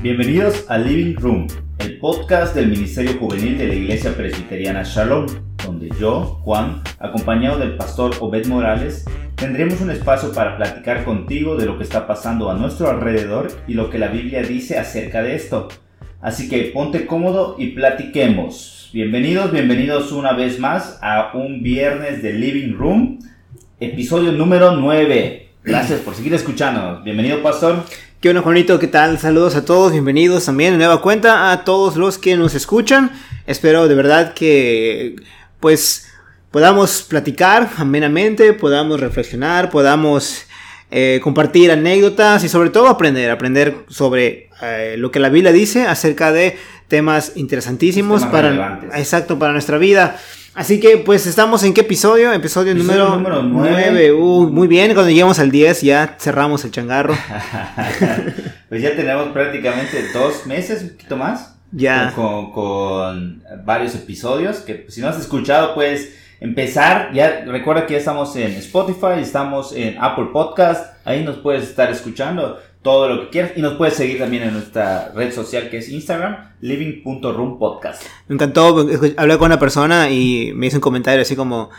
Bienvenidos a Living Room, el podcast del Ministerio Juvenil de la Iglesia Presbiteriana Shalom, donde yo, Juan, acompañado del pastor Obed Morales, tendremos un espacio para platicar contigo de lo que está pasando a nuestro alrededor y lo que la Biblia dice acerca de esto. Así que ponte cómodo y platiquemos. Bienvenidos, bienvenidos una vez más a un viernes de Living Room, episodio número 9. Gracias por seguir escuchándonos. Bienvenido, pastor. Qué bueno, Juanito, ¿qué tal? Saludos a todos, bienvenidos también de nueva cuenta a todos los que nos escuchan. Espero de verdad que, pues, podamos platicar amenamente, podamos reflexionar, podamos eh, compartir anécdotas y sobre todo aprender, aprender sobre eh, lo que la Biblia dice acerca de temas interesantísimos para, exacto, para nuestra vida. Así que, pues, estamos en qué episodio? Episodio, número, número 9. muy bien, cuando lleguemos al 10 ya cerramos el changarro. pues ya tenemos prácticamente dos meses, un poquito más. Ya. Con, con, varios episodios que pues, si no has escuchado, puedes empezar. Ya recuerda que ya estamos en Spotify, estamos en Apple Podcast. Ahí nos puedes estar escuchando todo lo que quieras. Y nos puedes seguir también en nuestra red social que es Instagram, living.roompodcast. Me encantó hablar con una persona y me hizo un comentario así como...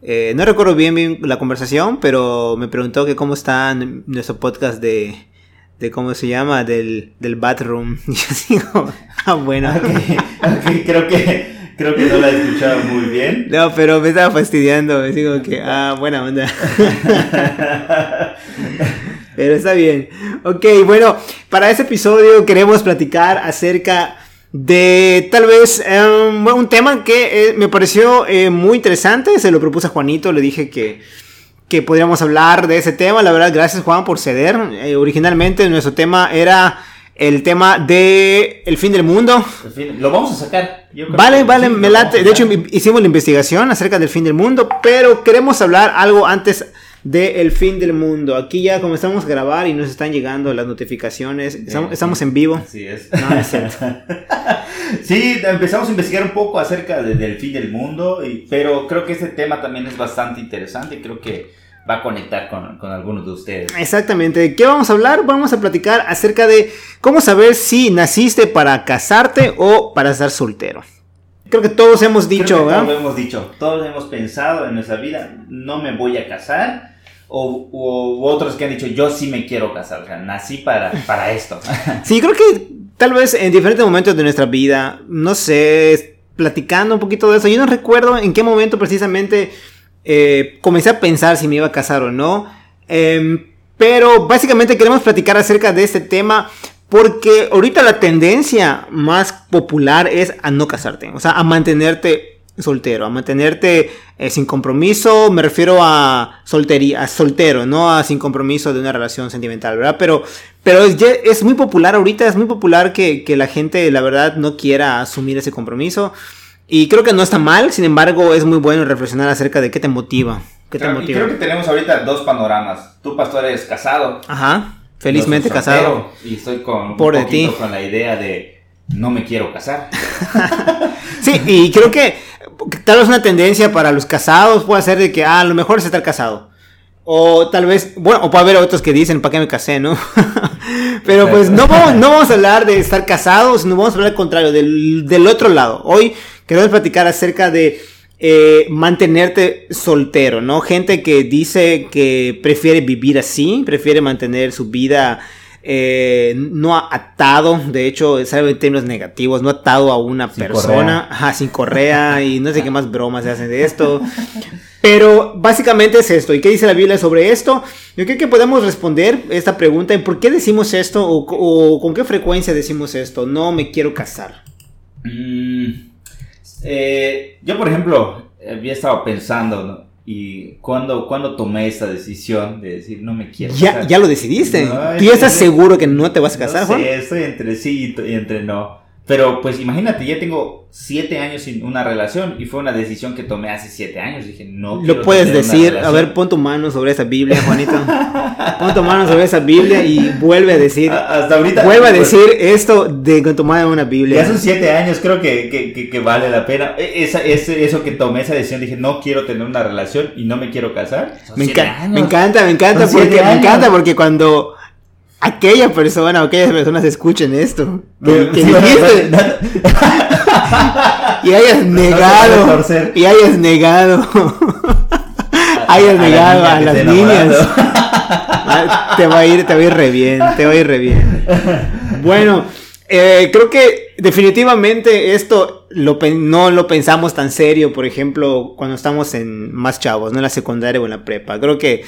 Eh, no recuerdo bien, bien, la conversación, pero me preguntó que cómo está nuestro podcast de, de cómo se llama, del, del bathroom. Y digo, ah, bueno. Okay, creo que creo que no la he escuchado muy bien. No, pero me estaba fastidiando, me digo que, ah, buena onda. Pero está bien. Ok, bueno, para este episodio queremos platicar acerca de tal vez em, un tema que eh, me pareció eh, muy interesante. Se lo propuse a Juanito, le dije que, que podríamos hablar de ese tema. La verdad, gracias Juan por ceder. Eh, originalmente nuestro tema era el tema de el fin del mundo. lo vamos a sacar. vale, vale, me late. De hecho, hicimos la investigación acerca del fin del mundo, pero queremos hablar algo antes de El fin del mundo. Aquí ya comenzamos a grabar y nos están llegando las notificaciones. Estamos, en vivo. Así es. sí, empezamos a investigar un poco acerca del fin del mundo, pero creo que este tema también es bastante interesante. Creo que va a conectar con, con, algunos de ustedes. Exactamente. ¿Qué vamos a hablar? Vamos a platicar acerca de cómo saber si naciste para casarte o para estar soltero. Creo que todos hemos dicho, ¿verdad? Todos hemos dicho, todos hemos pensado en nuestra vida, no me voy a casar o, otros que han dicho, yo sí me quiero casar, o sea, nací para, para esto. sí, creo que tal vez en diferentes momentos de nuestra vida, no sé, platicando un poquito de eso, yo no recuerdo en qué momento precisamente eh, comencé a pensar si me iba a casar o no. Em, pero básicamente queremos platicar acerca de este tema porque ahorita la tendencia más popular es a no casarte, o sea, a mantenerte soltero, a mantenerte eh, sin compromiso, me refiero a soltería, a soltero, no a sin compromiso de una relación sentimental, ¿verdad? Pero, pero es, es muy popular ahorita, es muy popular que, la gente, la verdad, no quiera asumir ese compromiso. Y creo que no está mal, sin embargo, es muy bueno reflexionar acerca de qué te motiva. ¿Qué te motiva? Y creo que tenemos ahorita dos panoramas. Tú, pastor, eres casado. Ajá, felizmente casado. Y estoy con, Por un poquito con la idea de no me quiero casar. sí, y creo que tal vez una tendencia para los casados puede ser de que ah, a lo mejor es estar casado. O tal vez, bueno, o puede haber otros que dicen, ¿para qué me casé, no? Pero pues no vamos, no vamos a hablar de estar casados, no vamos a hablar al contrario, del, otro lado. Hoy queremos platicar acerca de eh, mantenerte soltero, ¿no? Gente que dice que prefiere vivir así, prefiere mantener su vida eh, no atado, de hecho, sabe en términos negativos, no atado a una persona, sin correa y no sé qué más bromas se hacen de esto. Pero básicamente es esto. ¿Y qué dice la Biblia sobre esto? Yo creo que podemos responder esta pregunta en por qué decimos esto o, con qué frecuencia decimos esto. No me quiero casar. Mm, eh, yo, por ejemplo, había estado pensando, ¿no? Y cuando, cuando tomé esa decisión de decir, no me quiero ya, casar. Ya lo decidiste. ¿Tú ya estás seguro que no te vas a casar, no estoy entre sí y entre no. Pero pues imagínate, ya tengo siete años sin una relación y fue una decisión que tomé hace siete años. Dije, no. Lo puedes decir, a ver, pon tu mano sobre esa Biblia, Juanito. pon tu mano sobre esa Biblia y vuelve a decir. Hasta ahorita. Vuelve a pues, decir esto de con tu mano una Biblia. Ya son siete años, creo que, que, que, vale la pena. E, esa, ese, eso que tomé esa decisión, dije, no quiero tener una relación y no me quiero casar. Me, me, encanta, me encanta, porque, me encanta porque cuando aquella persona o aquellas personas escuchen esto. Que, que Sí, dijiste, y hayas negado. Y hayas negado. hayas negado a las niñas. Ah, te va a ir, te va a ir re bien, te va a ir re bien. Bueno, eh, creo que definitivamente esto lo, no lo pensamos tan serio, por ejemplo, cuando estamos en más chavos, no en la secundaria o en la prepa. Creo que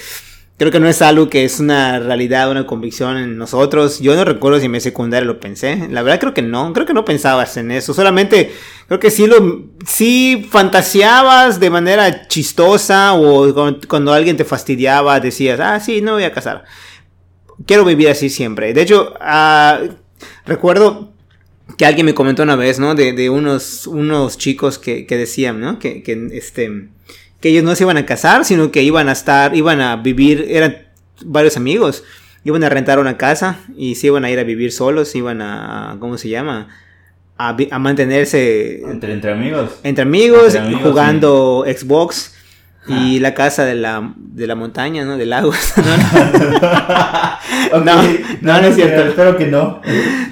creo que no es algo que es una realidad, una convicción en nosotros. Yo no recuerdo si en mi secundaria lo pensé. La verdad creo que no, creo que no pensabas en eso. Solamente creo que sí lo sí fantaseabas de manera chistosa o cuando, alguien te fastidiaba decías, "Ah, sí, no me voy a casar." Quiero vivir así siempre. De hecho, ah, recuerdo que alguien me comentó una vez, ¿no? De, unos, unos chicos que, decían, ¿no? Que, este, que ellos no se iban a casar, sino que iban a estar, iban a vivir, eran varios amigos, iban a rentar una casa y se iban a ir a vivir solos, iban a, ¿cómo se llama? A, a mantenerse Entre, entre amigos. entre amigos, Entre amigos, jugando Xbox y la casa de la, de la montaña, ¿no? De lagos. Ok, No, no, no es cierto. Espero que no.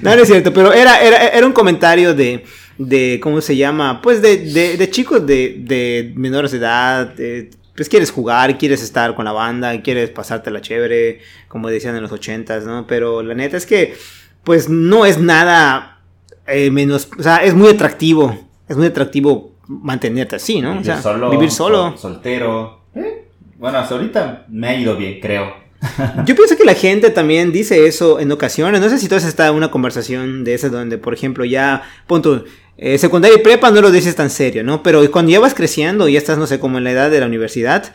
No, no es cierto, pero era, era, era un comentario de, de, ¿cómo se llama? Pues de, de, de chicos de, de menores de edad, de- pues quieres jugar, quieres estar con la banda, quieres pasártela chévere, como decían en los ochentas, ¿no? Pero la neta es que, pues no es nada eh, menos, o sea, es muy atractivo, es muy atractivo mantenerte así, ¿no? O Vivir sea, solo. vivir solo. sol- soltero. Eh, Bueno, hasta ahorita me ha ido bien, creo. Yo pienso que la gente también dice eso en ocasiones. No sé si tú has en una conversación de esas donde, por ejemplo, ya, punto, eh, secundaria y prepa no lo dices tan serio, ¿no? Pero cuando ya vas creciendo, ya estás, no sé, como en la edad de la universidad,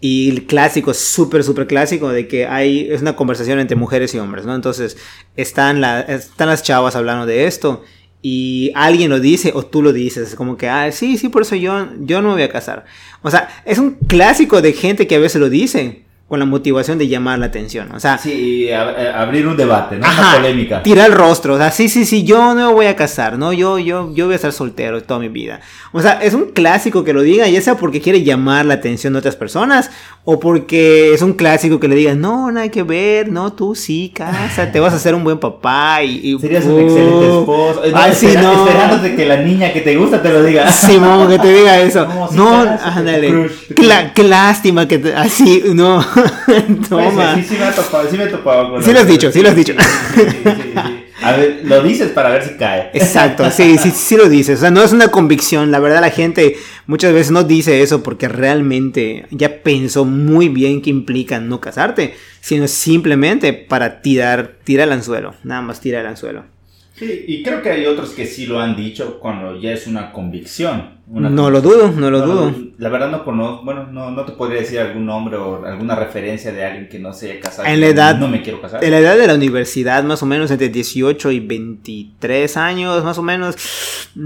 y el clásico, súper, súper clásico, de que hay, es una conversación entre mujeres y hombres, ¿no? Entonces, están, están las chavas hablando de esto, y alguien lo dice, o tú lo dices, como que, ah, sí, sí, por eso yo, yo no me voy a casar. O sea, es un clásico de gente que a veces lo dice con la motivación de llamar la atención. O sea, Sí, a- a- abrir un debate, ¿no? Ajá, Una polémica. tirar el rostro. O sea, sí, sí, sí, yo no me voy a casar, ¿no? Yo, yo, yo voy a estar soltero toda mi vida. O sea, es un clásico que lo diga, ya sea porque quiere llamar la atención de otras personas o porque es un clásico que le digan, no, no hay que ver, no, tú sí, casa, te vas a hacer un buen papá y... y- Serías un uh, excelente esposo. No, Ay, sí, espera- no. Esperándote que la niña que te gusta te lo diga. Simón, que te diga eso. No, sí, no, ándale. tu Qué, lástima que te- así, no. Pues, Toma. sí, sí me ha topado, sí me he topado con Sí lo has dicho, sí lo has dicho. Sí, sí, sí, sí. A ver, lo dices para ver si cae. Exacto, sí, sí, sí lo dices. O sea, no es una convicción. La verdad, la gente muchas veces no dice eso porque realmente ya pensó muy bien qué implica no casarte, sino simplemente para tirar, tirar el anzuelo. Nada más tirar el anzuelo. Sí, y creo que hay otros que sí lo han dicho cuando ya es una convicción. Una No lo dudo, no lo dudo. La verdad no conozco, bueno, no, no te podría decir algún nombre o alguna referencia de alguien que no se haya casado. En la edad- No me quiero casar. En la edad de la universidad, más o menos entre 18 y 23 años, más o menos,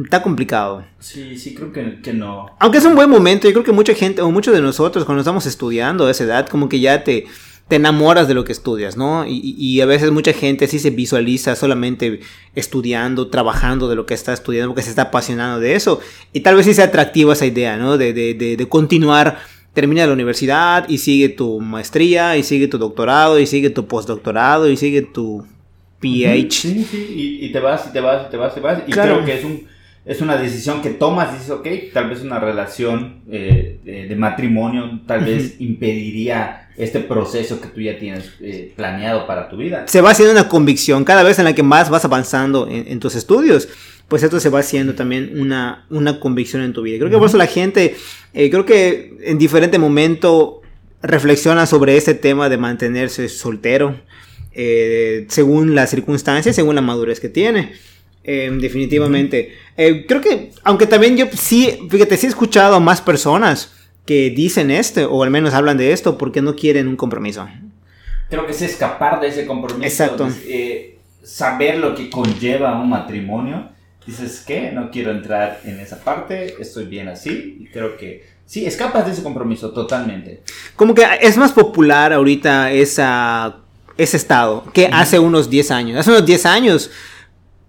está complicado. Sí, sí, creo que, que no. Aunque es un buen momento, yo creo que mucha gente, o muchos de nosotros, cuando estamos estudiando a esa edad, como que ya te, te enamoras de lo que estudias, ¿no? Y, y- a veces mucha gente sí se visualiza solamente estudiando, trabajando de lo que está estudiando, porque se está apasionando de eso. Y tal vez sí sea atractiva esa idea, ¿no? De, de, de, de continuar, termina la universidad y sigue tu maestría, y sigue tu doctorado, y sigue tu postdoctorado, y sigue tu PH. Sí, sí, y, y te vas, y te vas, y te vas, y te vas. Y Claro. creo que es un es una decisión que tomas y dices, ok, tal vez una relación eh, de, de matrimonio tal vez impediría este proceso que tú ya tienes eh, planeado para tu vida. se va haciendo una convicción cada vez en la que más vas avanzando en, en tus estudios. Pues esto se va haciendo también una, una convicción en tu vida. Creo que por eso la gente eh, creo que en diferente momento reflexiona sobre este tema de mantenerse soltero según las circunstancias según la madurez que tiene Eh, definitivamente Eh, creo que aunque también yo sí fíjate sí he escuchado a más personas que dicen esto o al menos hablan de esto porque no quieren un compromiso Creo que es escapar de ese compromiso. Exacto. eh, saber lo que conlleva un matrimonio. Dices, ¿qué? No quiero entrar en esa parte, estoy bien así. Y creo que sí, escapas de ese compromiso totalmente. Como que es más popular ahorita esa, ese estado que hace unos 10 años. Hace unos 10 años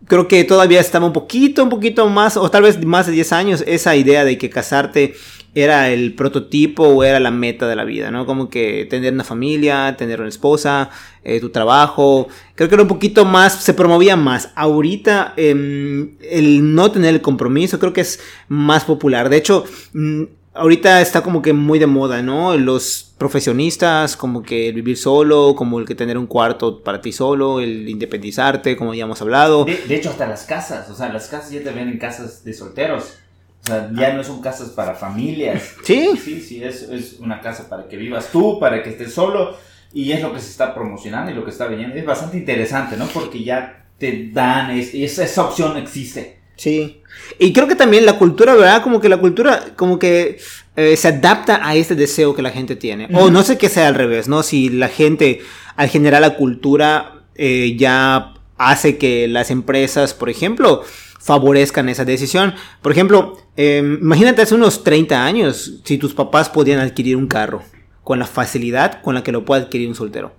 creo que todavía estaba un poquito, un poquito más, o tal vez más de 10 años, esa idea de que casarte era el prototipo o era la meta de la vida, ¿no? Como que tener una familia, tener una esposa, eh, tu trabajo. Creo que era un poquito más, se promovía más. Ahorita em, el no tener el compromiso creo que es más popular. De hecho, mm, ahorita está como que muy de moda, ¿no? Los profesionistas, como que el vivir solo, como el que tener un cuarto para ti solo, el independizarte, como ya hemos hablado. De, de hecho, hasta las casas, o sea, las casas ya te ven en casas de solteros. O sea, ya no son casas para familias. Sí. Sí, sí, es, es una casa para que vivas tú, para que estés solo. Y es lo que se está promocionando y lo que está viniendo. Es bastante interesante, ¿no? Porque ya te dan, es, esa, esa opción existe. Sí. Y creo que también la cultura, ¿verdad? Como que la cultura, como que eh, se adapta a este deseo que la gente tiene. O no sé que sea al revés, ¿no? Si la gente, al generar la cultura, eh, ya hace que las empresas, por ejemplo, favorezcan esa decisión. Por ejemplo, eh, imagínate hace unos 30 años, si tus papás podían adquirir un carro con la facilidad con la que lo puede adquirir un soltero.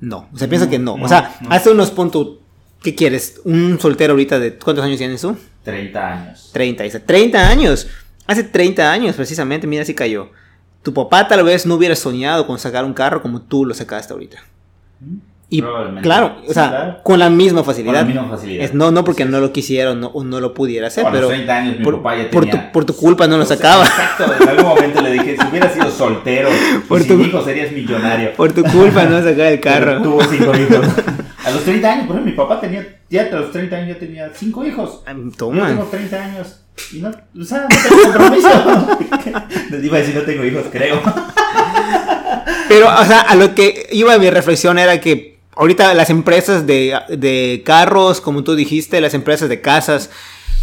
No, o sea, piensa No, que no. no, o sea, no. hace unos puntos, ¿qué quieres? Un soltero ahorita de, ¿cuántos años tienes tú? 30 años. 30, dice, 30 años. Hace 30 años precisamente, mira si cayó. Tu papá tal vez no hubiera soñado con sacar un carro como tú lo sacaste ahorita. Y Probablemente. claro, o sea, con la misma facilidad. Con la misma facilidad. Es, no, no porque no lo quisiera o no, o no lo pudiera hacer, a los pero 30 años mi por, papá ya por tenía... tu, por tu culpa no lo sacaba. Exacto, en algún momento le dije, si hubieras sido soltero Por y sin tu- hijos serías millonario. Por tu culpa no sacaba el carro. Tuvo cinco hijos. A los 30 años, por ejemplo, mi papá tenía, ya a los 30 años ya tenía cinco hijos. Ay, Yo Toma. tengo 30 años y no, o sea, no tengo compromiso. Les iba a decir no tengo hijos, creo. Pero, o sea, a lo que iba mi reflexión era que ahorita las empresas de, de carros, como tú dijiste, las empresas de casas,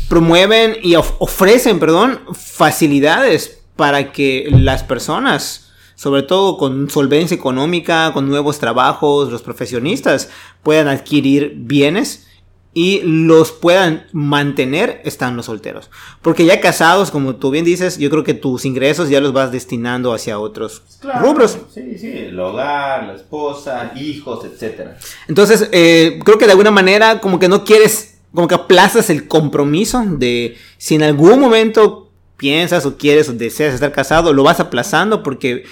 promueven y of- ofrecen, perdón, facilidades para que las personas, sobre todo con solvencia económica, con nuevos trabajos, los profesionistas, puedan adquirir bienes y los puedan mantener estando solteros. Porque ya casados, como tú bien dices, yo creo que tus ingresos ya los vas destinando hacia otros rubros. Sí, sí, el hogar, la esposa, hijos, etcétera. Entonces, eh, creo que de alguna manera como que no quieres, como que aplazas el compromiso de si en algún momento piensas o quieres o deseas estar casado, lo vas aplazando porque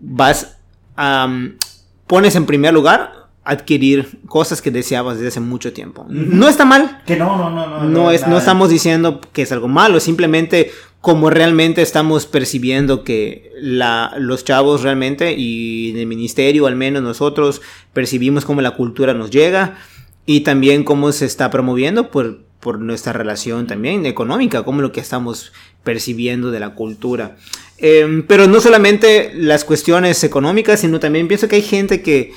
vas, am, pones en primer lugar adquirir cosas que deseabas desde hace mucho tiempo. No está mal, Que no, no, no, no. no, es, no estamos diciendo que es algo malo, simplemente como realmente estamos percibiendo que la, los chavos realmente y en el ministerio al menos nosotros percibimos cómo la cultura nos llega y también cómo se está promoviendo por, por nuestra relación también económica, como lo que estamos percibiendo de la cultura. Eh, pero no solamente las cuestiones económicas, sino también pienso que hay gente que,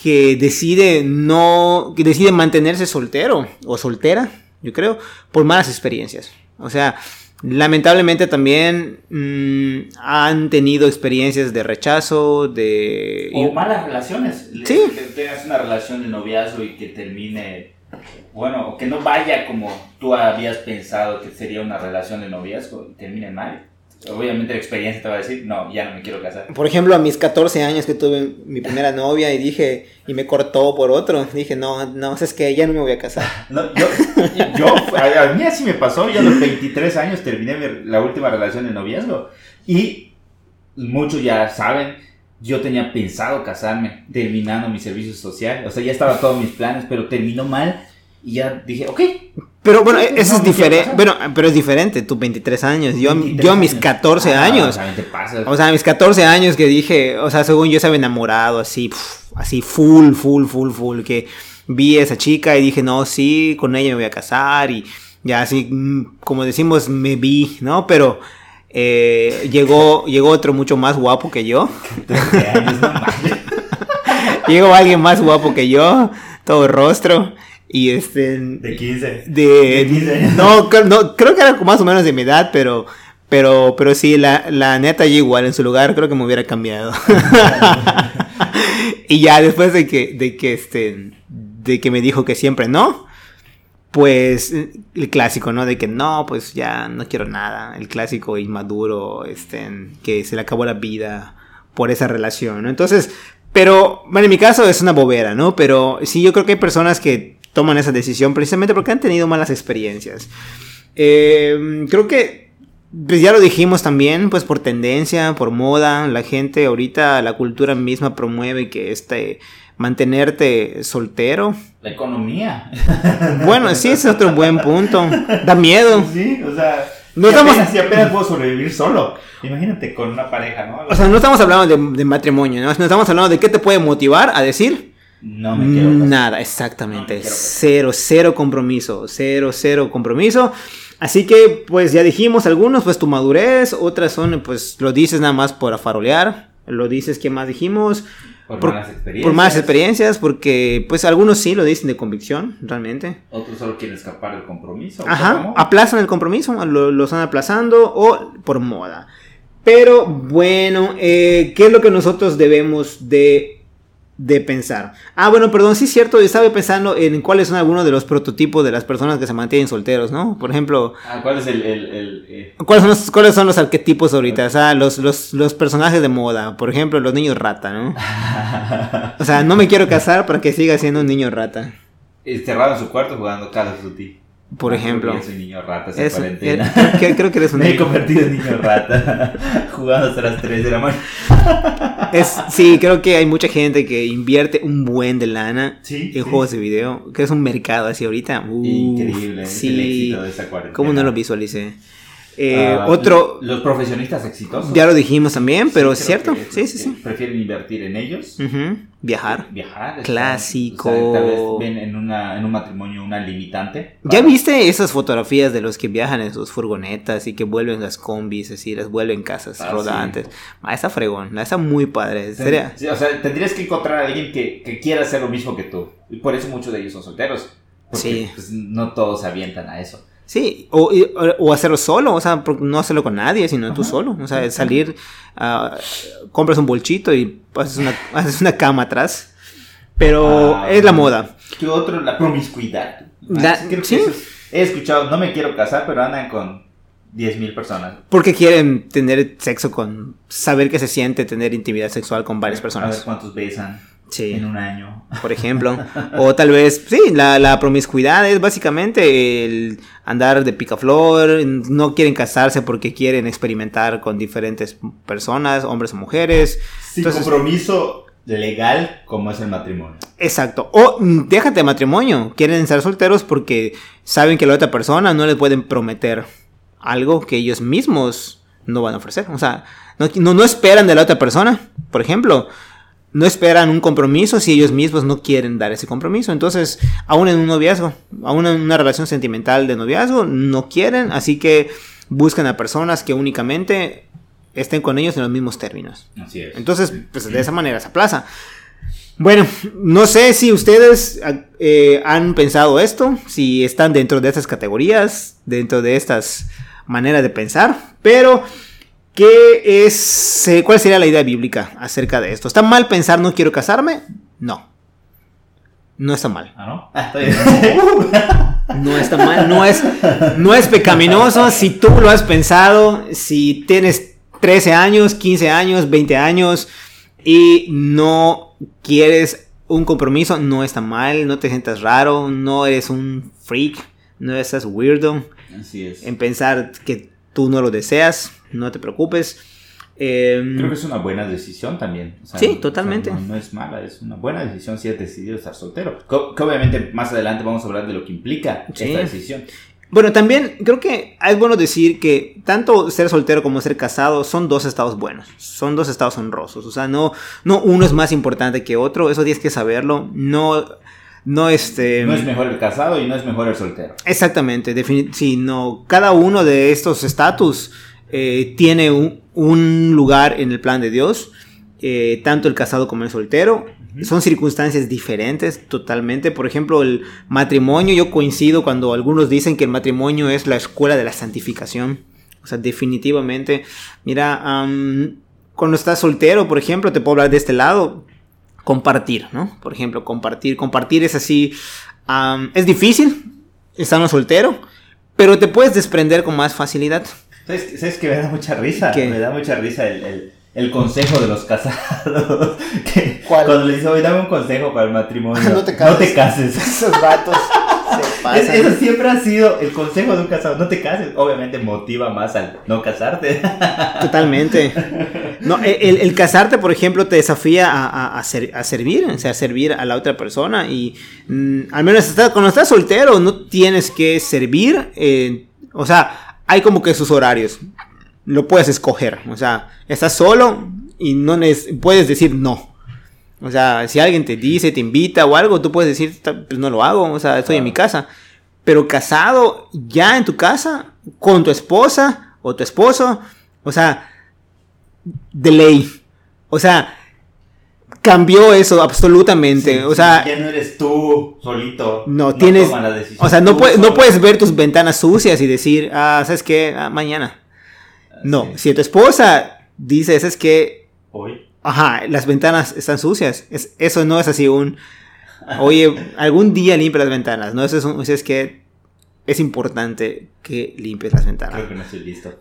que decide no, que decide mantenerse soltero o soltera, yo creo, por malas experiencias. O sea, lamentablemente también mm, han tenido experiencias de rechazo, de... O malas relaciones. Sí. Que tengas una relación de noviazgo y que termine, bueno, que no vaya como tú habías pensado que sería una relación de noviazgo y termine mal. Obviamente la experiencia te va a decir, no, ya no me quiero casar. Por ejemplo, a mis 14 años que tuve mi primera novia y dije, y me cortó por otro, dije, no, no, es que ya no me voy a casar. No, yo, yo, a, mí así me pasó, yo a los 23 años terminé mi- la última relación de noviazgo y muchos ya saben, yo tenía pensado casarme terminando mi servicio social, o sea, ya estaba todos mis planes, pero terminó mal y ya dije, ok. Pero bueno, Sí, eso es diferente. Bueno, pero es diferente, tú 23 años. Yo, 23 yo a mis años. 14 Ah, años. te pasa. O sea, a mis 14 años que dije, o sea, según yo estaba enamorado, así, pf, así, full, full, full, full, que vi a esa chica y dije, no, sí, con ella me voy a casar y ya así, mm, como decimos, me vi, ¿no? Pero eh, llegó, llegó otro mucho más guapo que yo. 13 años, no mames. Llegó alguien más guapo que yo, todo rostro. Y este. De 15. De, De 15 años. no, creo- no, creo que era más o menos de mi edad, pero. Pero, pero sí, la, la neta, yo igual en su lugar creo que me hubiera cambiado. y ya después de que, de que este, de que me dijo que siempre no, pues el clásico, ¿no? De que no, pues ya no quiero nada. El clásico inmaduro, este, que se le acabó la vida por esa relación, ¿no? Entonces, pero, bueno, en mi caso es una bobera, ¿no? Pero sí, yo creo que hay personas que toman esa decisión precisamente porque han tenido malas experiencias. Eh, creo que pues ya lo dijimos también, pues por tendencia, por moda, la gente ahorita, la cultura misma promueve que este mantenerte soltero. La economía. Bueno, sí, ese es otro buen punto. Da miedo. Sí, o sea, No si, estamos- apenas, si apenas puedo sobrevivir solo. Imagínate con una pareja, ¿no? O sea, no estamos hablando de, de matrimonio, ¿no? No estamos hablando de qué te puede motivar a decir no me quiero casar. nada, exactamente. No cero, cero compromiso, cero, cero compromiso. Así que, pues ya dijimos algunos, pues tu madurez, otras son, pues lo dices nada más por afarolear, lo dices, ¿qué más dijimos? Por, Por- malas experiencias. Por más experiencias, porque pues algunos sí lo dicen de convicción, realmente. Otros solo quieren escapar del compromiso. Ajá, aplazan el compromiso, lo, lo están aplazando o por moda. Pero bueno, eh, ¿qué es lo que nosotros debemos de, de pensar? Ah, bueno, perdón, sí es cierto, yo estaba pensando en cuáles son algunos de los prototipos de las personas que se mantienen solteros, ¿no? Por ejemplo, Ah, ¿Cuál es el... el, el, eh? ¿cuáles son los, cuáles son los arquetipos ahorita? O sea, los, los, los personajes de moda, por ejemplo, los niños rata, ¿no? O sea, no me quiero casar para que siga siendo un niño rata, Encerrado en su cuarto jugando Call of Duty. por ejemplo. Yo soy niño rata, en Es- cuarentena. creo, que- creo que eres un Me he convertido en niño rata. jugando hasta las 3 de la mañana. Es, sí, creo que hay mucha gente que invierte un buen de lana Sí, en sí. juegos de video, que es un mercado así ahorita. Increíble. es el Sí, éxito de esa cuarentena. ¿cómo no lo visualicé? Eh, Ah, otro, Los profesionistas exitosos. ya lo dijimos también, pero es creo cierto. que, Sí, sí, sí. Prefieren invertir en ellos. Ujú, Viajar. Viajar. estar- Clásico. o sea, tal vez ven en, una, en un matrimonio una limitante. ¿Ya para- viste esas fotografías de los que viajan en sus furgonetas y que vuelven las combis, así, las vuelven casas Ah, sí. rodantes? Ah, está fregón, está muy padre. Sería- Sí, o sea, tendrías que encontrar a alguien que, que quiera hacer lo mismo que tú. Y por eso muchos de ellos son solteros. Porque Sí. pues, no todos se avientan a eso. Sí, o, y- o- hacerlo solo, o sea, no hacerlo con nadie, sino tú solo. O sea, salir, ah, compras un bolchito y haces una, haces una cama atrás. Pero Ah, es la moda. ¿Qué otro? La promiscuidad. La- Creo que sí. eso es- he escuchado, no me quiero casar, pero andan con 10.000 personas. Porque quieren tener sexo con. saber qué se siente tener intimidad sexual con varias A ver personas. cuántos besan Sí. en un año. Por ejemplo. o tal vez, sí, la, la promiscuidad es básicamente el andar de picaflor. No quieren casarse porque quieren experimentar con diferentes personas, hombres o mujeres. Sin Entonces- compromiso legal como es el matrimonio. Exacto. O mm, déjate de matrimonio. Quieren ser solteros porque saben que la otra persona no les pueden prometer algo que ellos mismos no van a ofrecer. O sea, no, no, no esperan de la otra persona. Por ejemplo, no esperan un compromiso si ellos mismos no quieren dar ese compromiso. Entonces, aún en un noviazgo, aún en una relación sentimental de noviazgo, no quieren. Así que buscan a personas que únicamente estén con ellos en los mismos términos. Así es. Entonces, pues de esa manera se aplaza. Bueno, no sé si ustedes eh, han pensado esto, si están dentro de estas categorías, dentro de estas maneras de pensar, pero ¿qué es, eh, cuál sería la idea bíblica acerca de esto? ¿Está mal pensar no quiero casarme? No. No está mal. ¿Ah, no? Ah. No está mal, no es, no es pecaminoso si tú lo has pensado, si tienes 13 años, 15 años, 20 años y no quieres un compromiso, no está mal, no te sientas raro, no eres un freak, no estás weirdo Así es. en pensar que tú no lo deseas, no te preocupes. Em, Creo que es una buena decisión también. O sea, Sí, o sea, totalmente. no, no es mala, es una buena decisión si has decidido estar soltero. Que, obviamente más adelante vamos a hablar de lo que implica Sí. esta decisión. Bueno, también creo que es bueno decir que tanto ser soltero como ser casado son dos estados buenos, son dos estados honrosos, o sea, no, no uno es más importante que otro, eso tienes que saberlo, no, no este... No es mejor el casado y no es mejor el soltero. Exactamente, sí, no, cada uno de estos estatus eh, tiene un, un lugar en el plan de Dios, eh, tanto el casado como el soltero. Son circunstancias diferentes totalmente. Por ejemplo, el matrimonio, yo coincido cuando algunos dicen que el matrimonio es la escuela de la santificación. O sea, definitivamente. Mira, am, cuando estás soltero, por ejemplo, te puedo hablar de este lado. Compartir, ¿no? Por ejemplo, compartir. Compartir es así. am, es difícil estando soltero, pero te puedes desprender con más facilidad. ¿Sabes, sabes que me da mucha risa? ¿Qué? Me da mucha risa el, el- el consejo de los casados. Que ¿Cuál? Cuando le dice, oye, dame un consejo para el matrimonio. No te cases". cases. Esos vatos. Es- Eso siempre ha sido el consejo de un casado. No te cases. Obviamente motiva más al no casarte. Totalmente. No, el, el casarte, por ejemplo, te desafía a, a- a ser- a servir, o sea, a servir a la otra persona. Y mm, al menos cuando estás soltero, no tienes que servir. eh, o sea, hay como que sus horarios. Lo puedes escoger. O sea, estás solo y no puedes decir no. O sea, si alguien te dice, te invita o algo, tú puedes decir, "Ta- pues no lo hago, o sea, estoy en mi casa. Pero casado, ya en tu casa, con tu esposa o tu esposo, o sea, de ley. O sea, cambió eso absolutamente. o sea, ya no eres tú solito. no tienes. la O sea, no, no puedes ver tus ventanas sucias y decir, ah, ¿sabes qué? Ah, mañana. No, sí. si tu esposa dice, ¿sabes qué? Hoy. Ajá, las ventanas están sucias. Es, eso no es así un. Oye, algún día limpia las ventanas. No, eso es, un, es que es importante que limpies las ventanas. Creo que no estoy listo.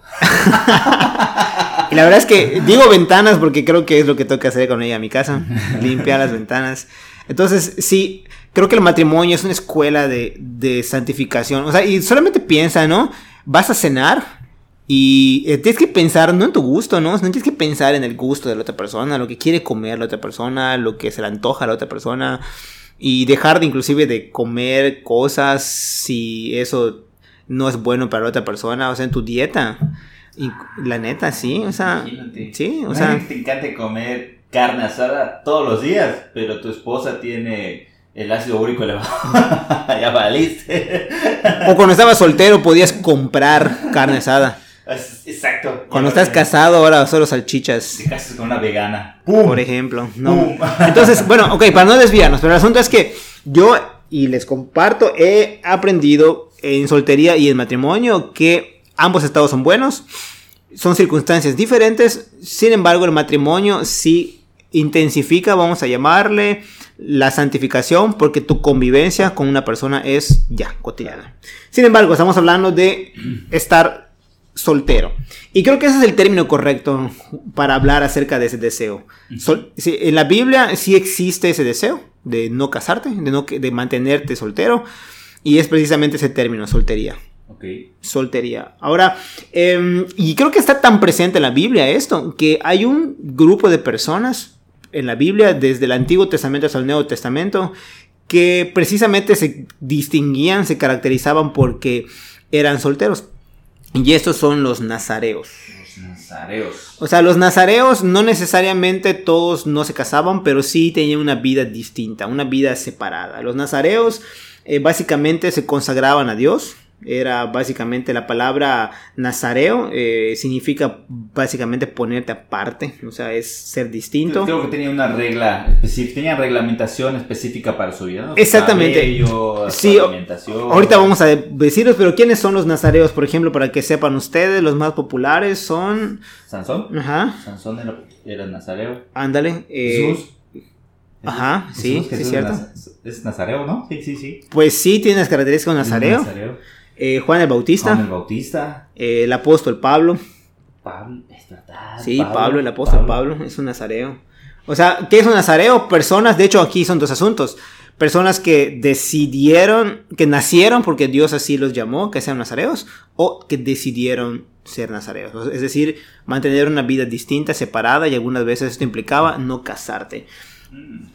Y la verdad es que digo ventanas porque creo que es lo que tengo que hacer con ella a mi casa. Limpiar las ventanas. Entonces, sí, creo que el matrimonio es una escuela de, de santificación. O sea, y solamente piensa, ¿no? Vas a cenar y eh, tienes que pensar, no en tu gusto, ¿no? No tienes que pensar en el gusto de la otra persona, lo que quiere comer la otra persona, lo que se le antoja a la otra persona. Y dejar de inclusive de comer cosas si eso no es bueno para otra persona, o sea, en tu dieta. Y la neta, sí, o sea, Imagínate. sí, o sea, te encanta comer carne asada todos los días, pero tu esposa tiene el ácido úrico elevado. ya valiste. o cuando estabas soltero podías comprar carne asada. Es- Exacto. Cuando estás casado ahora solo salchichas, Te casas con una vegana. ¡Pum! por ejemplo, no. ¡Pum! Entonces, bueno, ok, para no desviarnos, pero el asunto es que yo, y les comparto, he aprendido en soltería y en matrimonio que ambos estados son buenos, son circunstancias diferentes, sin embargo el matrimonio sí intensifica, vamos a llamarle, la santificación porque tu convivencia con una persona es ya cotidiana. Sin embargo, estamos hablando de estar soltero. Y creo que ese es el término correcto para hablar acerca de ese deseo. Sol- sí, en la Biblia sí existe ese deseo de no casarte, de, no, de mantenerte soltero. Y es precisamente ese término, soltería. Ok. Soltería. Ahora, em, y creo que está tan presente en la Biblia esto, que hay un grupo de personas en la Biblia, desde el Antiguo Testamento hasta el Nuevo Testamento, que precisamente se distinguían, se caracterizaban porque eran solteros. Y estos son los nazareos. Los nazareos. O sea, los nazareos no necesariamente todos no se casaban, pero sí tenían una vida distinta, una vida separada. Los nazareos eh, básicamente se consagraban a Dios. Era básicamente la palabra nazareo, eh, significa básicamente ponerte aparte, o sea, es ser distinto. Creo que tenía una regla específica, tenía reglamentación específica para su vida. Exactamente. cabello, Sí. Ahorita vamos a deciros, pero ¿quiénes son los nazareos? Por ejemplo, para que sepan ustedes, los más populares son... Sansón. Ajá, Sansón era, era nazareo. ándale. eh, Jesús. Ajá, sí, Jesús, sí, Jesús cierto. naz- Es nazareo, ¿no? Sí, sí, sí. Pues sí, tiene las características de nazareo. Nazareo. Eh, Juan el Bautista, Juan el Bautista. eh, el apóstol Pablo. Pablo, es verdad. Sí, Pablo, el apóstol Pablo. es un nazareo. O sea, ¿qué es un nazareo? Personas, de hecho aquí son dos asuntos. Personas que decidieron, que nacieron porque Dios así los llamó, que sean nazareos, o que decidieron ser nazareos. Es decir, mantener una vida distinta, separada, y algunas veces esto implicaba no casarte.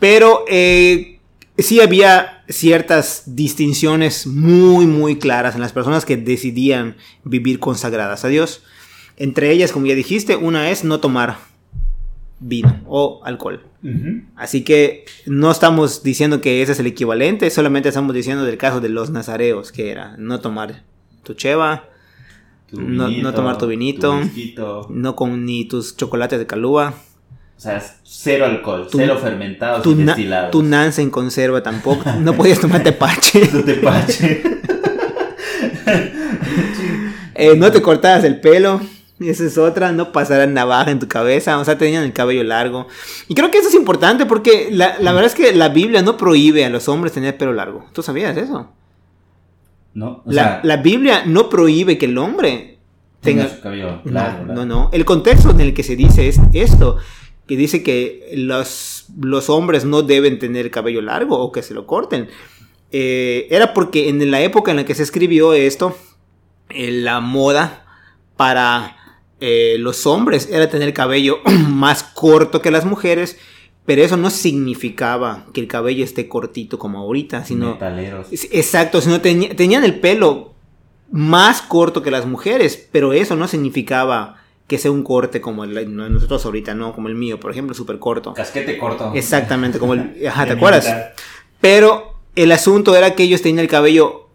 Pero eh, sí había ciertas distinciones muy, muy claras en las personas que decidían vivir consagradas a Dios. Entre ellas, como ya dijiste, una es no tomar vino o alcohol. Así que no estamos diciendo que ese es el equivalente, solamente estamos diciendo del caso de los nazareos, que era no tomar tu cheva, Tu No- no tomar tu vinito. tu no con ni tus chocolates de calúa, O sea, es cero alcohol, Tu- cero fermentados tu, y destilados. tu nance en conserva tampoco, no podías tomar tepache. Tu tepache. Eh, no te cortabas el pelo. Esa es otra, no pasará navaja en tu cabeza, o sea, tenían el cabello largo. Y creo que eso es importante porque la, la verdad es que la Biblia no prohíbe a los hombres tener pelo largo. ¿Tú sabías eso? No, o La, sea, la Biblia no prohíbe que el hombre tenga tenga... su cabello No, largo. no, no. El contexto en el que se dice es esto, que dice que los, los hombres no deben tener cabello largo o que se lo corten. eh, era porque en la época en la que se escribió esto, eh, la moda para eh, los hombres era tener el cabello más corto que las mujeres, pero eso no significaba que el cabello esté cortito como ahorita, sino... Metaleros. Exacto, sino tenía- tenían el pelo más corto que las mujeres, pero eso no significaba que sea un corte como el de nosotros ahorita, no como el mío, por ejemplo, súper corto. Casquete corto. Exactamente, como el... Ajá, ¿te acuerdas? Pero el asunto era que ellos tenían el cabello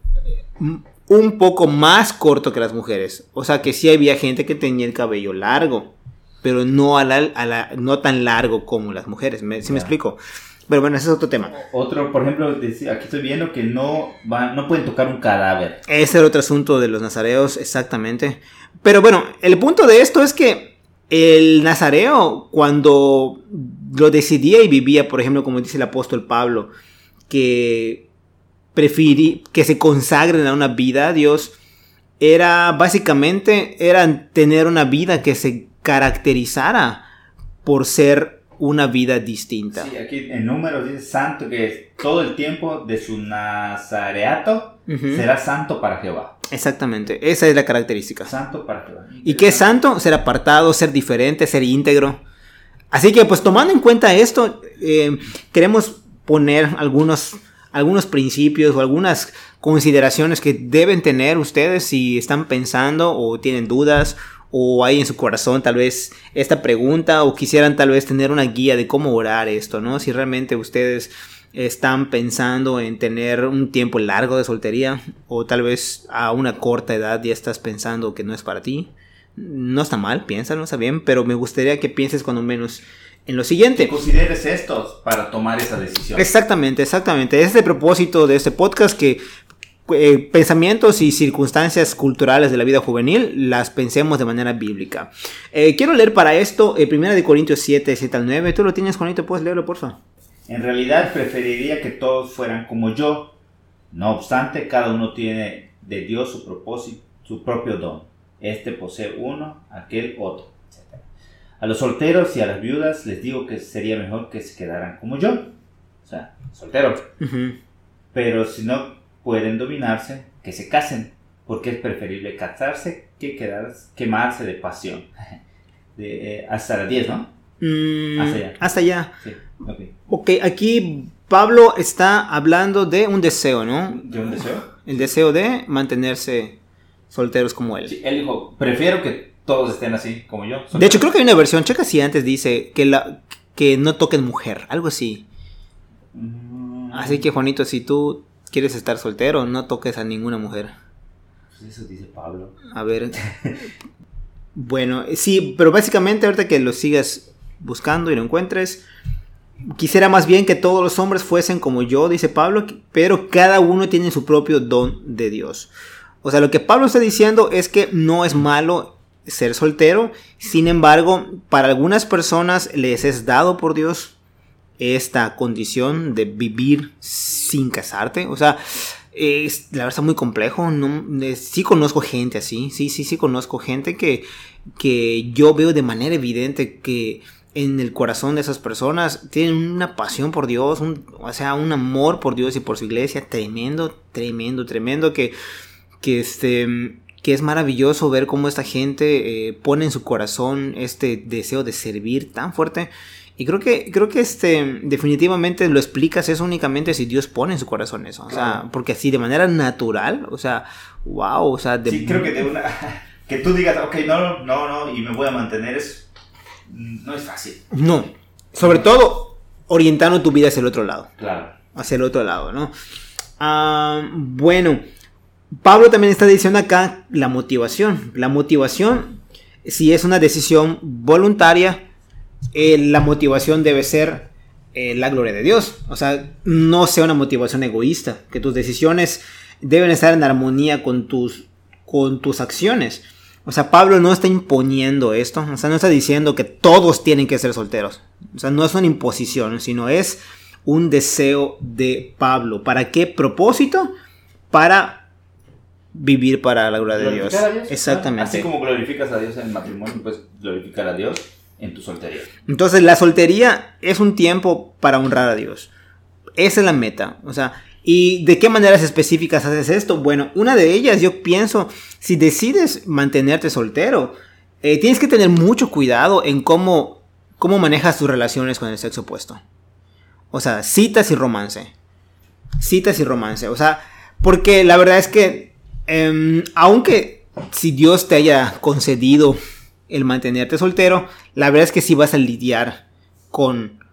mm, un poco más corto que las mujeres. O sea que sí había gente que tenía el cabello largo, pero no, a la, a la- no tan largo como las mujeres. ¿Me, ¿Sí me explico? Pero bueno, ese es otro tema. Otro, por ejemplo, aquí estoy viendo que no, van, no pueden tocar un cadáver. Ese era otro asunto de los nazareos, exactamente. Pero bueno, el punto de esto es que el nazareo, cuando lo decidía y vivía, por ejemplo, como dice el apóstol Pablo, que prefirí que se consagren a una vida a Dios, era básicamente era tener una vida que se caracterizara por ser una vida distinta. Sí, aquí en números dice santo, que es todo el tiempo de su nazareato será santo para Jehová. Exactamente, esa es la característica. Santo para Jehová. ¿Y qué es santo? Ser apartado, ser diferente, ser íntegro. Así que pues tomando en cuenta esto, eh, queremos poner algunos, algunos principios o algunas consideraciones que deben tener ustedes si están pensando o tienen dudas o hay en su corazón tal vez esta pregunta o quisieran tal vez tener una guía de cómo orar esto, ¿no? Si realmente ustedes están pensando en tener un tiempo largo de soltería o tal vez a una corta edad ya estás pensando que no es para ti. No está mal, piénsalo, está bien, pero me gustaría que pienses cuando menos en lo Que siguiente. consideres estos para tomar esa decisión. Exactamente, exactamente. Ese es el propósito de este podcast que eh, pensamientos y circunstancias culturales de la vida juvenil las pensemos de manera bíblica. Eh, quiero leer para esto eh, 1 de Corintios 7, 7 al 9. ¿Tú lo tienes, Juanito? ¿Puedes leerlo, por favor? En realidad preferiría que todos fueran como yo. No obstante, cada uno tiene de Dios su propósito, su propio don. Este posee uno, aquel otro, etc. A los solteros y a las viudas les digo que sería mejor que se quedaran como yo. O sea, solteros. Ujú. Pero si no pueden dominarse, que se casen, porque es preferible casarse que quedar, quemarse de pasión. De, eh, hasta las 10, ¿no? Mm, Hasta allá. hasta allá. Sí, ok. Ok, aquí Pablo está hablando de un deseo, ¿no? ¿Yo un deseo? El deseo de mantenerse solteros como él. Sí, él dijo, prefiero que todos estén así como yo. De hecho, creo que hay una versión, checa si antes dice que, la, que no toquen mujer, algo así. Mm, Así que, Juanito, si tú quieres estar soltero, no toques a ninguna mujer. pues eso dice Pablo. A ver. bueno, sí, pero básicamente ahorita que lo sigas buscando y lo encuentres, quisiera más bien que todos los hombres fuesen como yo, dice Pablo, pero cada uno tiene su propio don de Dios. O sea, lo que Pablo está diciendo es que no es malo ser soltero, sin embargo, para algunas personas les es dado por Dios esta condición de vivir sin casarte. O sea, es la verdad está muy complejo. No, eh, sí conozco gente así. Sí, sí, sí conozco gente que, que yo veo de manera evidente que en el corazón de esas personas tienen una pasión por Dios, un, o sea, un amor por Dios y por su iglesia tremendo, tremendo, tremendo que, que este que es maravilloso ver cómo esta gente eh, pone en su corazón este deseo de servir tan fuerte y creo que, creo que este, definitivamente lo explicas eso únicamente si Dios pone en su corazón eso. O sea, Claro. porque así de manera natural, o sea, wow, o sea, de... Sí, creo que de una... Que tú digas, ok, no, no, no, y me voy a mantener es... No es fácil. No, sobre todo orientando tu vida hacia el otro lado, Claro. hacia el otro lado, ¿no? Ah, bueno, Pablo también está diciendo acá la motivación. La motivación, si es una decisión voluntaria, eh, la motivación debe ser eh, la gloria de Dios. O sea, no sea una motivación egoísta, que tus decisiones deben estar en armonía con tus, con tus acciones. O sea, Pablo no está imponiendo esto, o sea, no está diciendo que todos tienen que ser solteros. O sea, no es una imposición, sino es un deseo de Pablo. ¿Para qué propósito? Para vivir para la gloria de Dios. Glorificar a Dios. Exactamente. Así como glorificas a Dios en el matrimonio, puedes glorificar a Dios en tu soltería. Entonces la soltería es un tiempo para honrar a Dios. Esa es la meta. O sea, ¿Y de qué maneras específicas haces esto? Bueno, una de ellas yo pienso, si decides mantenerte soltero, eh, tienes que tener mucho cuidado en cómo, cómo manejas tus relaciones con el sexo opuesto. O sea, citas y romance. Citas y romance. O sea, porque la verdad es que, em, aunque si Dios te haya concedido el mantenerte soltero, la verdad es que sí vas a lidiar con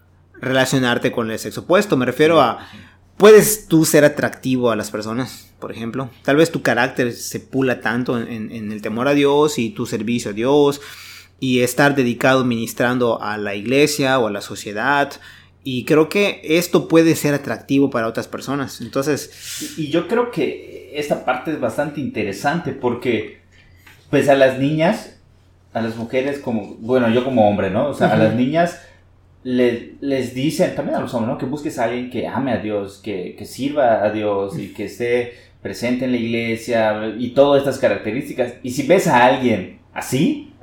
relacionarte con el sexo opuesto. Me refiero a, puedes tú ser atractivo a las personas, por ejemplo. Tal vez tu carácter se pula tanto en, en el temor a Dios y tu servicio a Dios y estar dedicado ministrando a la iglesia o a la sociedad y creo que esto puede ser atractivo para otras personas. Entonces... Y, yo creo que esta parte es bastante interesante porque, pues a las niñas, a las mujeres como, bueno, yo como hombre, ¿no? O sea, a las niñas les dicen, también a los hombres, ¿no? Que busques a alguien que ame a Dios, que, que sirva a Dios y que esté presente en la iglesia y todas estas características. Y si ves a alguien así,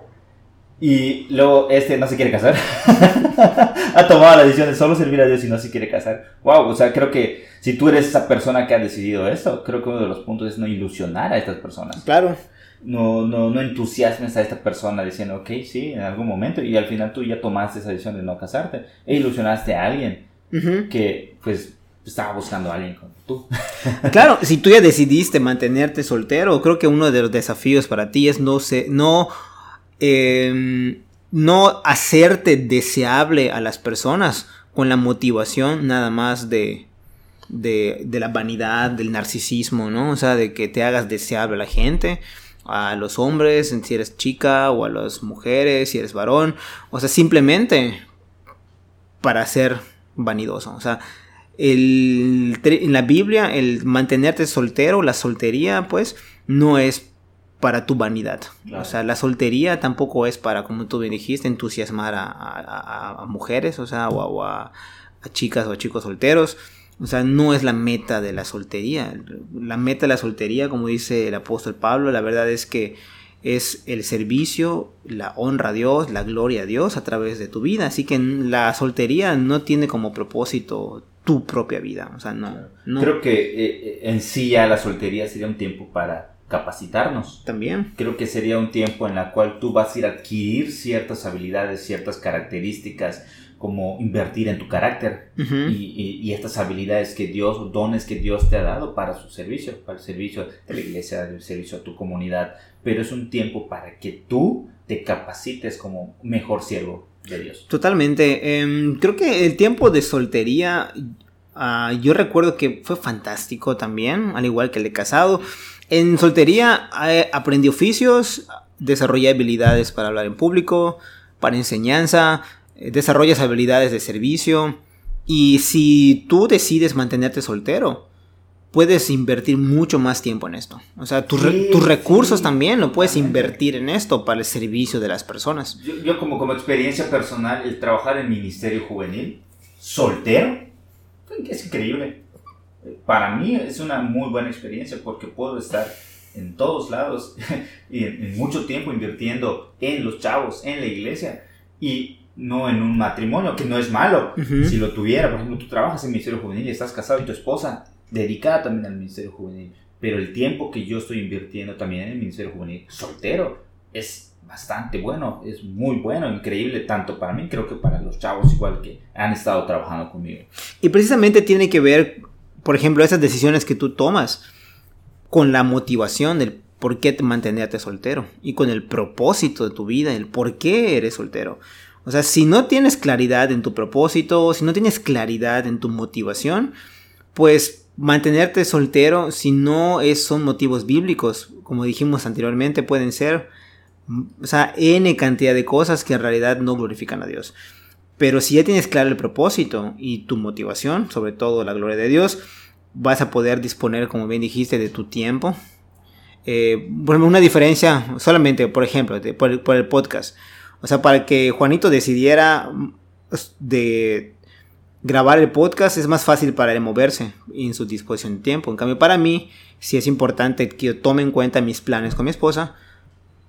y luego este no se quiere casar. ha tomado la decisión de solo servir a Dios y no se quiere casar. Wow, o sea, creo que si tú eres esa persona que ha decidido esto, creo que uno de los puntos es no ilusionar a estas personas. Claro. No, no, no entusiasmes a esta persona diciendo, ok, sí, en algún momento. Y al final tú ya tomaste esa decisión de no casarte. E ilusionaste a alguien que, pues, estaba buscando a alguien como tú. claro, si tú ya decidiste mantenerte soltero, creo que uno de los desafíos para ti es no, se, no Em, no hacerte deseable a las personas con la motivación nada más de, de, la vanidad, del narcisismo, ¿no? O sea, de que te hagas deseable a la gente, a los hombres, si eres chica, o a las mujeres, si eres varón, o sea, simplemente para ser vanidoso, o sea, el, en la Biblia el mantenerte soltero, la soltería, pues, no es para tu vanidad. O sea, la soltería tampoco es para, como tú bien dijiste, entusiasmar a, mujeres, o sea, o, a, chicas o chicos solteros. O sea, no es la meta de la soltería. La meta de la soltería, como dice el apóstol Pablo, la verdad es que es el servicio, la honra a Dios, la gloria a Dios a través de tu vida. Así que la soltería no tiene como propósito tu propia vida. O sea, no. Creo que eh, eh, en sí ya la soltería sería un tiempo para capacitarnos. También. Creo que sería un tiempo en la cual tú vas a ir a adquirir ciertas habilidades, ciertas características, como invertir en tu carácter y, estas habilidades que Dios, dones que Dios te ha dado para su servicio, para el servicio de la iglesia, el servicio a tu comunidad. Pero es un tiempo para que tú te capacites como mejor siervo de Dios. Totalmente. Em, creo que el tiempo de soltería, ah, yo recuerdo que fue fantástico también, al igual que el de casado. En soltería eh, aprendí oficios, desarrollé habilidades para hablar en público, para enseñanza, desarrollas habilidades de servicio. Y si tú decides mantenerte soltero, puedes invertir mucho más tiempo en esto. O sea, tus recursos también lo puedes invertir en esto para el servicio de las personas. Yo, como, como experiencia personal, el trabajar en ministerio juvenil, soltero, es increíble para mí es una muy buena experiencia porque puedo estar en todos lados y en, mucho tiempo invirtiendo en los chavos, en la iglesia y no en un matrimonio, que no es malo. Si lo tuviera, por ejemplo, tú trabajas en el Ministerio Juvenil y estás casado y tu esposa dedicada también al Ministerio Juvenil, pero el tiempo que yo estoy invirtiendo también en el Ministerio Juvenil soltero es bastante bueno, es muy bueno, increíble, tanto para mí, creo que para los chavos igual que han estado trabajando conmigo. Y precisamente tiene que ver por ejemplo, esas decisiones que tú tomas con la motivación del por qué mantenerte soltero y con el propósito de tu vida, el por qué eres soltero. O sea, si no tienes claridad en tu propósito, si no tienes claridad en tu motivación, pues mantenerte soltero, si no es, son motivos bíblicos, como dijimos anteriormente, pueden ser, o sea, n cantidad de cosas que en realidad no glorifican a Dios. Pero si ya tienes claro el propósito y tu motivación, sobre todo la gloria de Dios, vas a poder disponer, como bien dijiste, de tu tiempo. Eh, una diferencia solamente, por ejemplo, por, el, podcast. O sea, para que Juanito decidiera pues, de grabar el podcast es más fácil para él moverse en su disposición de tiempo. En cambio, para mí, sí es importante que yo tome en cuenta mis planes con mi esposa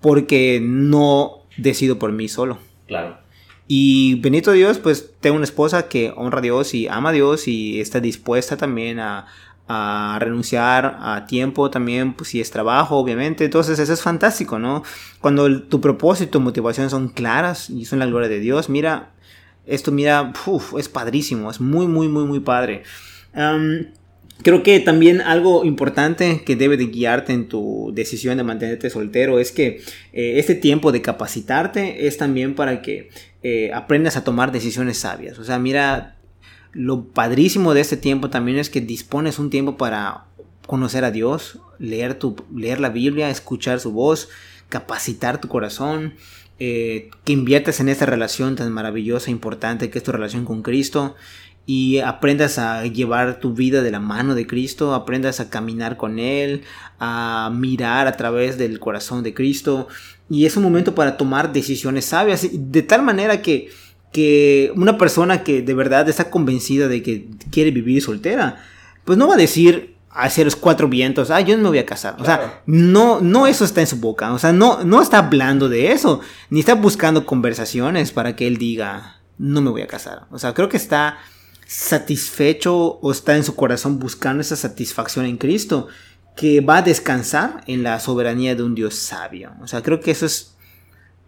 porque no decido por mí solo. Claro. Y bendito Dios, pues tengo una esposa que honra a Dios y ama a Dios y está dispuesta también a, a renunciar a tiempo también, pues si es trabajo, obviamente. Entonces eso es fantástico, ¿no? Cuando tu propósito tu motivación son claras y son la gloria de Dios, mira, esto mira, es padrísimo, es muy, muy, muy, muy padre. creo que también algo importante que debe de guiarte en tu decisión de mantenerte soltero es que eh, este tiempo de capacitarte es también para que eh, aprendas a tomar decisiones sabias. O sea, mira, lo padrísimo de este tiempo también es que dispones un tiempo para conocer a Dios, leer, tu, leer la Biblia, escuchar su voz, capacitar tu corazón, eh, que inviertas en esta relación tan maravillosa e importante que es tu relación con Cristo y aprendas a llevar tu vida de la mano de Cristo, aprendas a caminar con Él, a mirar a través del corazón de Cristo y es un momento para tomar decisiones sabias de tal manera que que una persona que de verdad está convencida de que quiere vivir soltera, pues no va a decir hacia los cuatro vientos, ah, yo no me voy a casar. O sea, no, no eso está en su boca. O sea, no, no está hablando de eso. Ni está buscando conversaciones para que él diga, no me voy a casar. O sea, creo que está satisfecho o está en su corazón buscando esa satisfacción en Cristo que va a descansar en la soberanía de un Dios sabio. O sea, creo que eso es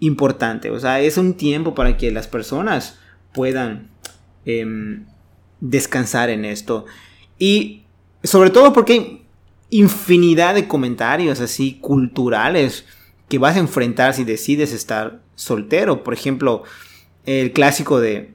importante. O sea, es un tiempo para que las personas puedan em, descansar en esto. Y sobre todo porque hay infinidad de comentarios así culturales que vas a enfrentar si decides estar soltero. Por ejemplo, el clásico de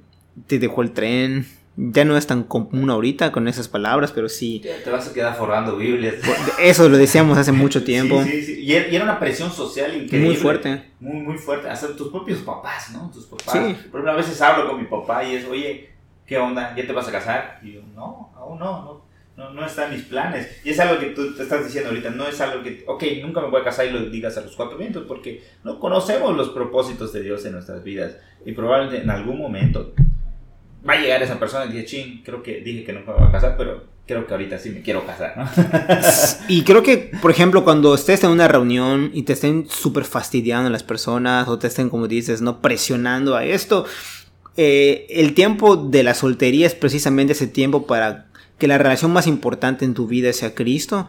te dejó el tren, ya no es tan común ahorita con esas palabras, pero sí. te vas a quedar forrando Biblias. Eso lo decíamos hace mucho tiempo. Sí, sí, sí. Y era una presión social increíble. Muy fuerte. Muy, muy fuerte. Hasta tus propios papás, ¿no? Tus papás. Sí. Por una veces hablo con mi papá y es, oye, ¿qué onda? ¿Ya te vas a casar? Y yo, no, aún no, no. No, no está en mis planes. Y es algo que tú te estás diciendo ahorita, no es algo que, ok, nunca me voy a casar y lo digas a los cuatro vientos, porque no conocemos los propósitos de Dios en nuestras vidas. Y probablemente en algún momento va a llegar esa persona y dice, ching, creo que dije que no me voy a casar, pero creo que ahorita sí me quiero casar, ¿no? y creo que, por ejemplo, cuando estés en una reunión y te estén súper fastidiando las personas o te estén, como dices, no presionando a esto, eh, el tiempo de la soltería es precisamente ese tiempo para que la relación más importante en tu vida sea Cristo.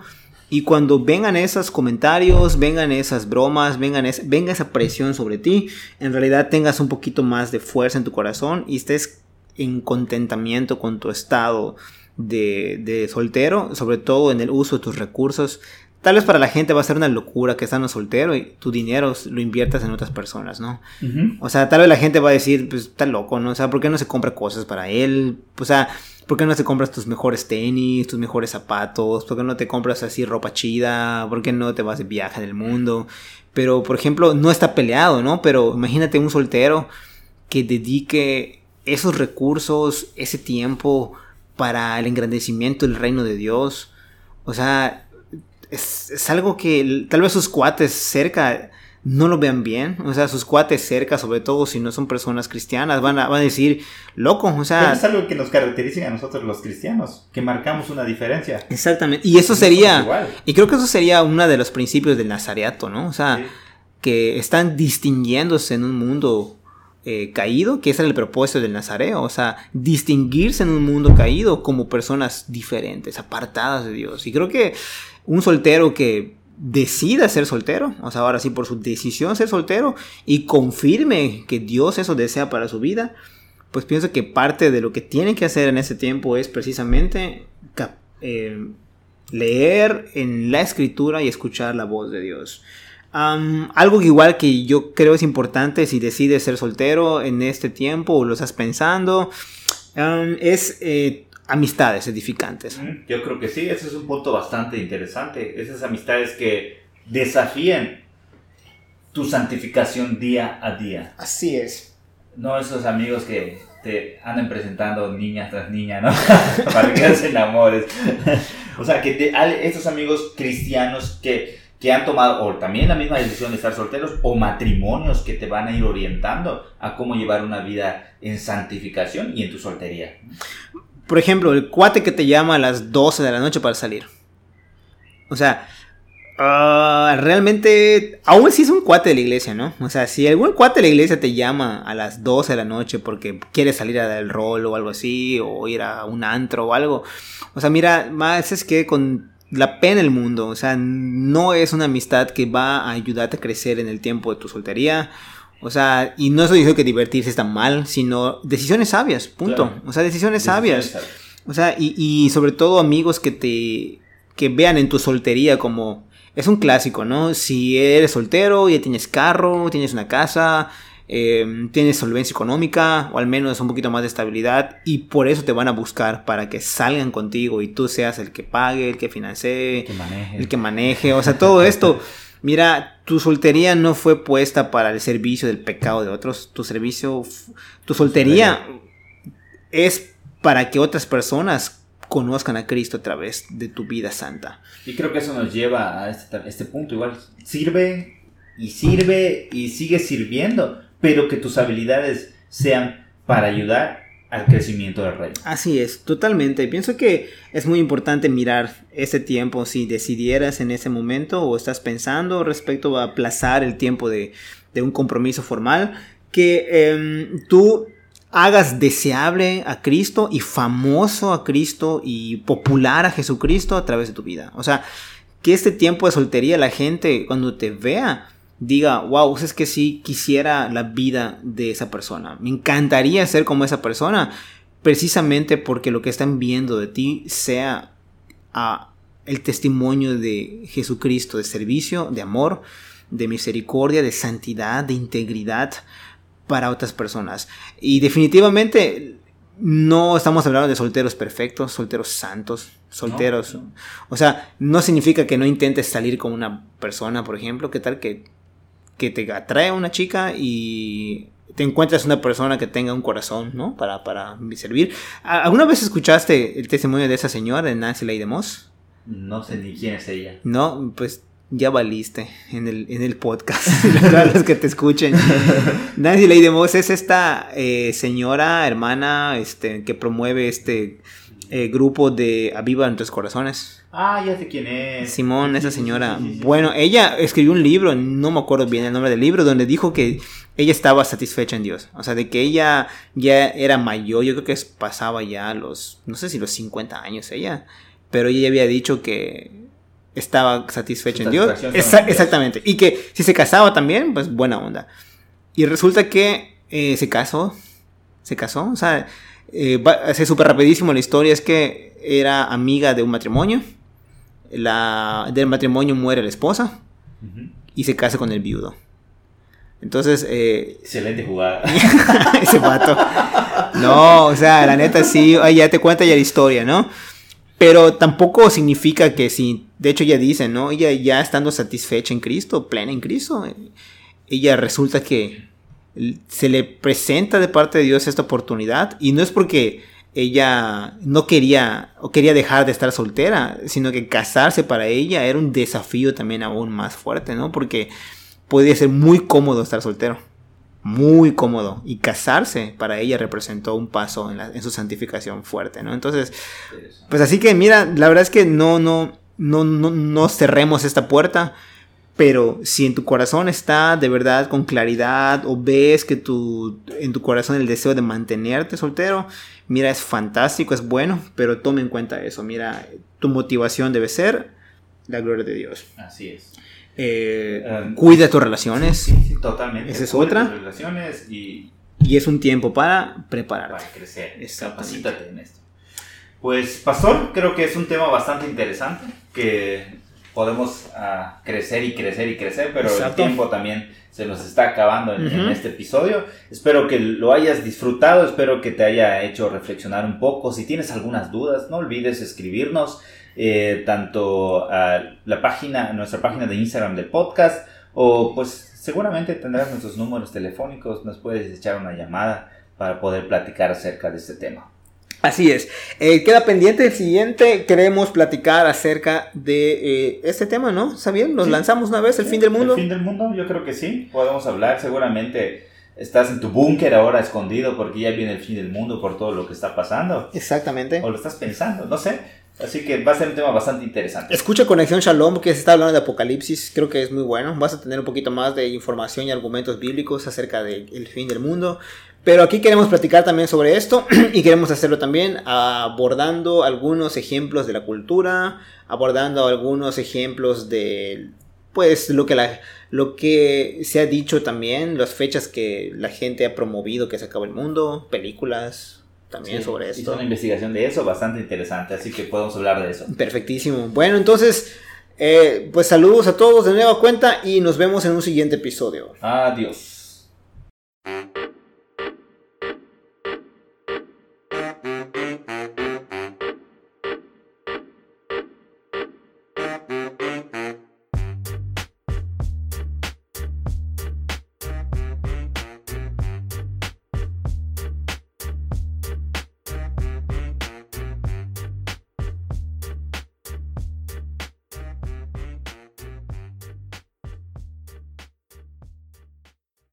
Y cuando vengan esos comentarios, vengan esas bromas, vengan venga esa presión sobre ti, en realidad tengas un poquito más de fuerza en tu corazón y estés en contentamiento con tu estado de, soltero, sobre todo en el uso de tus recursos. Tal vez para la gente va a ser una locura que estás soltero y tu dinero lo inviertas en otras personas, ¿no? O sea, tal vez la gente va a decir, pues está loco, ¿no? O sea, ¿por qué no se compra cosas para él? O sea, ¿por qué no te compras tus mejores tenis, tus mejores zapatos? ¿Por qué no te compras así ropa chida? ¿Por qué no te vas de viaje en el mundo? Pero, por ejemplo, no está peleado, ¿no? Pero imagínate un soltero que dedique esos recursos, ese tiempo para el engrandecimiento del reino de Dios. O sea, es, algo que tal vez sus cuates cerca no lo vean bien. O sea, sus cuates cerca, sobre todo si no son personas cristianas, van a, van a decir, loco, o sea... es algo que nos caracteriza a nosotros los cristianos, que marcamos una diferencia. Exactamente. Y eso sería... Y creo que eso sería uno de los principios del nazareato, ¿no? O sea, que están distinguiéndose en un mundo eh, caído, que ese era el propósito del Nazareo, o sea, distinguirse en un mundo caído como personas diferentes, apartadas de Dios. Y creo que un soltero que decida ser soltero, o sea, ahora sí por su decisión ser soltero y confirme que Dios eso desea para su vida, pues pienso que parte de lo que tiene que hacer en ese tiempo es precisamente eh, leer en la escritura y escuchar la voz de Dios algo igual que yo creo es importante si decides ser soltero en este tiempo o lo estás pensando, es eh, amistades edificantes. Yo creo que sí, ese es un punto bastante interesante. Esas amistades que desafían tu santificación día a día. Así es. No esos amigos que te andan presentando niña tras niña, ¿no? Para que se enamores. o sea, que estos amigos cristianos que que han tomado o también la misma decisión de estar solteros o matrimonios que te van a ir orientando a cómo llevar una vida en santificación y en tu soltería. Por ejemplo, el cuate que te llama a las 12 de la noche para salir. O sea, Ah, realmente, aún si es un cuate de la iglesia, ¿no? O sea, si algún cuate de la iglesia te llama a las 12 de la noche porque quiere salir a dar el rol o algo así, o ir a un antro o algo. O sea, mira, más es que con la pena el mundo, o sea, no es una amistad que va a ayudarte a crecer en el tiempo de tu soltería. O sea, y no estoy diciendo que divertirse está mal, sino decisiones sabias, punto. O sea, decisiones, sabias. O sea, y, y sobre todo amigos que te que vean en tu soltería como es un clásico, ¿no? Si eres soltero, ya tienes carro, tienes una casa, em, tienes solvencia económica o al menos un poquito más de estabilidad y por eso te van a buscar para que salgan contigo y tú seas el que pague, el que financie, el que maneje, el que maneje. o sea, todo esto. Mira, tu soltería no fue puesta para el servicio del pecado de otros, tu servicio, tu soltería es para que otras personas conozcan a Cristo a través de tu vida santa. Y creo que eso nos lleva a este, este punto. Igual sirve y sirve y sigue sirviendo, pero que tus habilidades sean para ayudar al crecimiento del reino. Así es, totalmente. Pienso que es muy importante mirar ese tiempo si decidieras en ese momento o estás pensando respecto a aplazar el tiempo de, un compromiso formal, que em, tú hagas deseable a Cristo y famoso a Cristo y popular a Jesucristo a través de tu vida. O sea, que este tiempo de soltería la gente cuando te vea diga, wow, es que sí quisiera la vida de esa persona. Me encantaría ser como esa persona, precisamente porque lo que están viendo de ti sea ah, el testimonio de Jesucristo, de servicio, de amor, de misericordia, de santidad, de integridad para otras personas. Y definitivamente no estamos hablando de solteros perfectos, solteros santos, solteros. O sea, no significa que no intentes salir con una persona, por ejemplo. ¿Qué tal que, que te atrae una chica y te encuentras una persona que tenga un corazón, ¿no? Para, para servir. ¿Alguna vez escuchaste el testimonio de esa señora, de Nancy Ley de Moss? No sé ni quién es ella. No, pues ya valiste en el, en el podcast, los que te escuchen. Nancy Ley de Moss es esta eh, señora, hermana, este, que promueve este eh, grupo de Aviva en tus corazones. Ah, ya sé quién es. Simón, esa señora. bueno, ella escribió un libro, no me acuerdo bien el nombre del libro, donde dijo que ella estaba satisfecha en Dios. O sea, de que ella ya era mayor, yo creo que pasaba ya los, no sé si los 50 años ella, pero ella había dicho que estaba satisfecho en Dios. exactamente. Y que si se casaba también, pues buena onda. Y resulta que eh, se casó. Se casó. O sea, eh, súper rapidísimo la historia. Es que era amiga de un matrimonio. La, del matrimonio muere la esposa. Y se casa con el viudo. Entonces. Eh, Excelente jugada. ese pato. No, o sea, la neta sí. ya te cuenta ya la historia, ¿no? Pero tampoco significa que si, de hecho ella dice, ¿no? Ella ya estando satisfecha en Cristo, plena en Cristo, ella resulta que se le presenta de parte de Dios esta oportunidad y no es porque ella no quería o quería dejar de estar soltera, sino que casarse para ella era un desafío también aún más fuerte, ¿no? Porque podía ser muy cómodo estar soltero muy cómodo y casarse para ella representó un paso en, su santificación fuerte, ¿no? Entonces, pues así que mira, la verdad es que no, no, no, no, no cerremos esta puerta, pero si en tu corazón está de verdad con claridad o ves que tu, en tu corazón el deseo de mantenerte soltero, mira, es fantástico, es bueno, pero tome en cuenta eso, mira, tu motivación debe ser la gloria de Dios. Así es. Eh, em, cuida tus relaciones. Sí, totalmente. Esa es otra. relaciones y, y, es un tiempo para prepararte. Para crecer. Capacítate en esto. Pues, Pastor, creo que es un tema bastante interesante que podemos uh, crecer y crecer y crecer, pero el tiempo también se nos está acabando en, en, este episodio. Espero que lo hayas disfrutado, espero que te haya hecho reflexionar un poco. Si tienes algunas dudas, no olvides escribirnos. Eh, tanto a la página, nuestra página de Instagram del podcast, o pues seguramente tendrás nuestros números telefónicos, nos puedes echar una llamada para poder platicar acerca de este tema. Así es. Eh, queda pendiente el siguiente. Queremos platicar acerca de eh, este tema, ¿no? ¿Está bien? ¿Nos lanzamos una vez? ¿El fin del mundo? El fin del mundo, yo creo que sí. Podemos hablar. Seguramente estás en tu búnker ahora escondido porque ya viene el fin del mundo por todo lo que está pasando. Exactamente. O lo estás pensando, no sé. Así que va a ser un tema bastante interesante. Escucha Conexión Shalom, que se está hablando de Apocalipsis, creo que es muy bueno. Vas a tener un poquito más de información y argumentos bíblicos acerca del fin del mundo. Pero aquí queremos platicar también sobre esto y queremos hacerlo también abordando algunos ejemplos de la cultura, abordando algunos ejemplos de pues lo que la, lo que se ha dicho también, las fechas que la gente ha promovido que se acaba el mundo, películas también sobre esto. Hizo una investigación de eso bastante interesante, así que podemos hablar de eso. Perfectísimo. Bueno, entonces, eh, pues saludos a todos de nueva cuenta y nos vemos en un siguiente episodio. Adiós.